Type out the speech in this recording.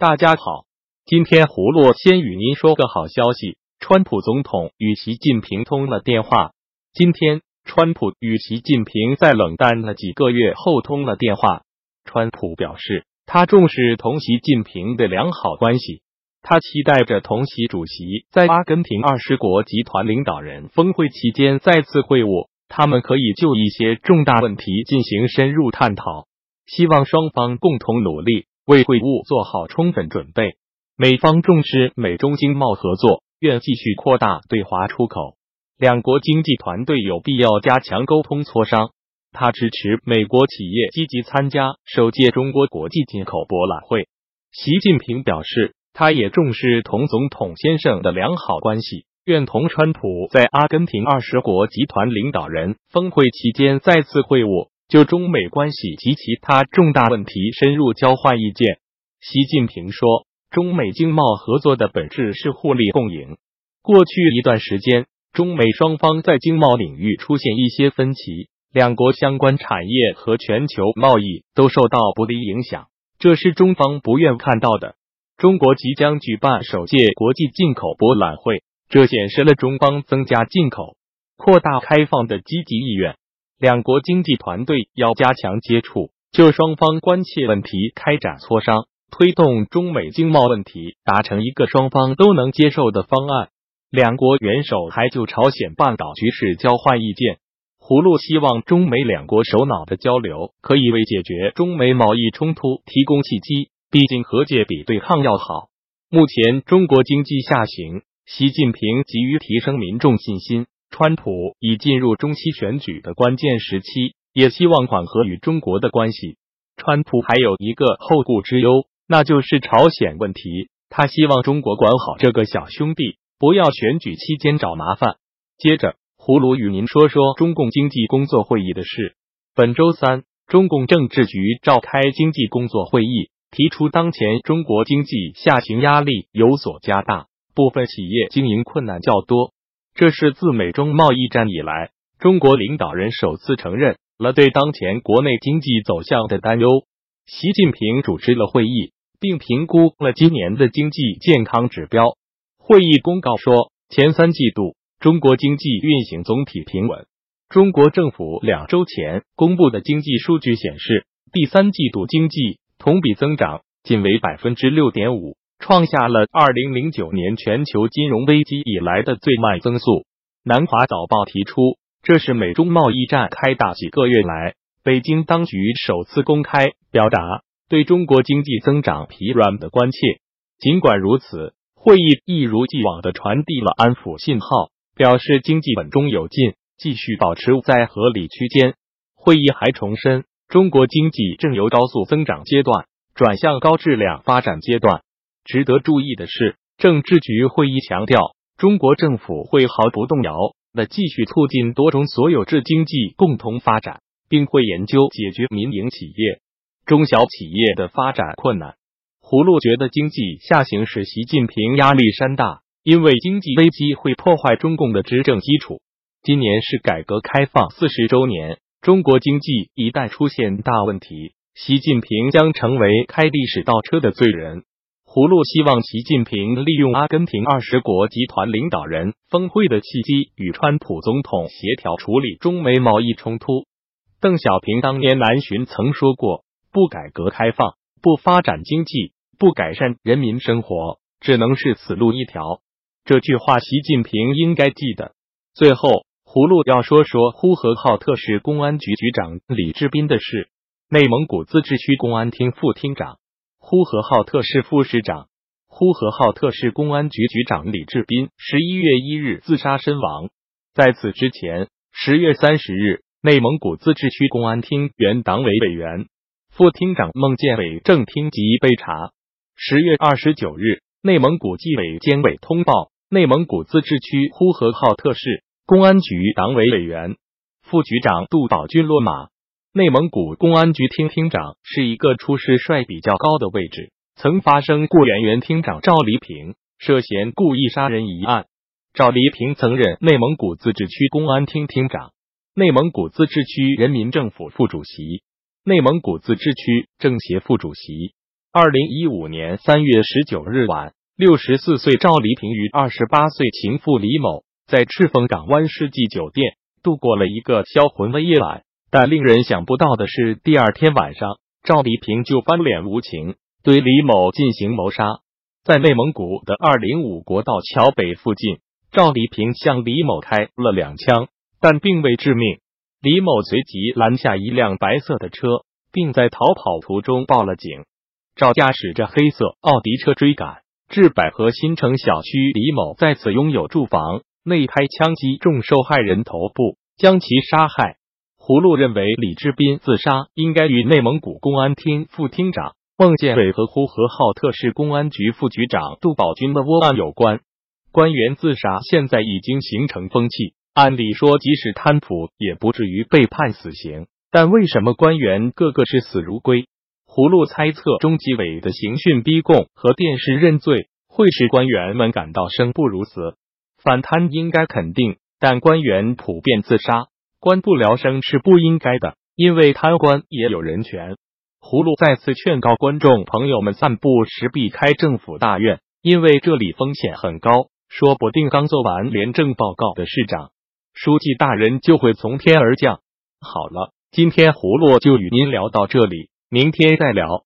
大家好，今天胡洛先与您说个好消息，川普总统与习近平通了电话。今天，川普与习近平在冷淡了几个月后通了电话。川普表示，他重视同习近平的良好关系，他期待着同习主席在阿根廷二十国集团领导人峰会期间再次会晤，他们可以就一些重大问题进行深入探讨，希望双方共同努力。为会晤做好充分准备，美方重视美中经贸合作，愿继续扩大对华出口。两国经济团队有必要加强沟通磋商。他支持美国企业积极参加首届中国国际进口博览会。习近平表示，他也重视同总统先生的良好关系，愿同川普在阿根廷二十国集团领导人峰会期间再次会晤。就中美关系及其他重大问题深入交换意见。习近平说，中美经贸合作的本质是互利共赢。过去一段时间，中美双方在经贸领域出现一些分歧，两国相关产业和全球贸易都受到不利影响，这是中方不愿看到的。中国即将举办首届国际进口博览会，这显示了中方增加进口、扩大开放的积极意愿。两国经济团队要加强接触，就双方关切问题开展磋商，推动中美经贸问题达成一个双方都能接受的方案。两国元首还就朝鲜半岛局势交换意见。胡璐希望中美两国首脑的交流可以为解决中美贸易冲突提供契机，毕竟和解比对抗要好。目前中国经济下行，习近平急于提升民众信心。川普已进入中期选举的关键时期，也希望缓和与中国的关系。川普还有一个后顾之忧，那就是朝鲜问题。他希望中国管好这个小兄弟，不要选举期间找麻烦。接着，胡卢与您说说中共经济工作会议的事。本周三，中共政治局召开经济工作会议，提出当前中国经济下行压力有所加大，部分企业经营困难较多。这是自美中贸易战以来，中国领导人首次承认了对当前国内经济走向的担忧。习近平主持了会议，并评估了今年的经济健康指标。会议公告说，前三季度中国经济运行总体平稳。中国政府两周前公布的经济数据显示，第三季度经济同比增长仅为百分之六点五。创下了二零零九年全球金融危机以来的最慢增速。南华早报提出，这是美中贸易战开打几个月来，北京当局首次公开表达对中国经济增长疲软的关切。尽管如此，会议一如既往的传递了安抚信号，表示经济稳中有进，继续保持在合理区间。会议还重申，中国经济正由高速增长阶段转向高质量发展阶段。值得注意的是，政治局会议强调，中国政府会毫不动摇的继续促进多种所有制经济共同发展，并会研究解决民营企业、中小企业的发展困难。胡璐觉得经济下行使习近平压力山大，因为经济危机会破坏中共的执政基础。今年是改革开放四十周年，中国经济一旦出现大问题，习近平将成为开历史倒车的罪人。胡璐希望习近平利用阿根廷二十国集团领导人峰会的契机，与川普总统协调处理中美贸易冲突。邓小平当年南巡曾说过：“不改革开放，不发展经济，不改善人民生活，只能是死路一条。”这句话，习近平应该记得。最后，葫芦要说说呼和浩特市公安局局长李志斌的事。内蒙古自治区公安厅副厅长。呼和浩特市副市长、呼和浩特市公安局局长李志斌十一月一日自杀身亡。在此之前，十月三十日，内蒙古自治区公安厅原党委委员、副厅长孟建伟正厅级被查。十月二十九日，内蒙古纪委监委通报，内蒙古自治区呼和浩特市公安局党委委员、副局长杜宝军落马。内蒙古公安局厅厅长是一个出事率比较高的位置，曾发生过原原厅长赵黎平涉嫌故意杀人一案。赵黎平曾任内蒙古自治区公安厅厅长、内蒙古自治区人民政府副主席、内蒙古自治区政协副主席。二零一五年三月十九日晚，六十四岁赵黎平与二十八岁情妇李某在赤峰港湾世纪酒店度过了一个销魂的夜晚。但令人想不到的是，第二天晚上，赵黎平就翻脸无情，对李某进行谋杀。在内蒙古的二零五国道桥北附近，赵黎平向李某开了两枪，但并未致命。李某随即拦下一辆白色的车，并在逃跑途中报了警。赵驾驶着黑色奥迪车追赶至百合新城小区，李某在此拥有住房，内开枪击中受害人头部，将其杀害。葫芦认为李志斌自杀应该与内蒙古公安厅副厅长孟建伟和呼和浩特市公安局副局长杜宝军的窝案有关。官员自杀现在已经形成风气，按理说即使贪腐也不至于被判死刑，但为什么官员个个视死如归？葫芦猜测，中纪委的刑讯逼供和电视认罪会使官员们感到生不如死。反贪应该肯定，但官员普遍自杀。官不聊生是不应该的，因为贪官也有人权。葫芦再次劝告观众朋友们，散步时避开政府大院，因为这里风险很高，说不定刚做完廉政报告的市长、书记大人就会从天而降。好了，今天葫芦就与您聊到这里，明天再聊。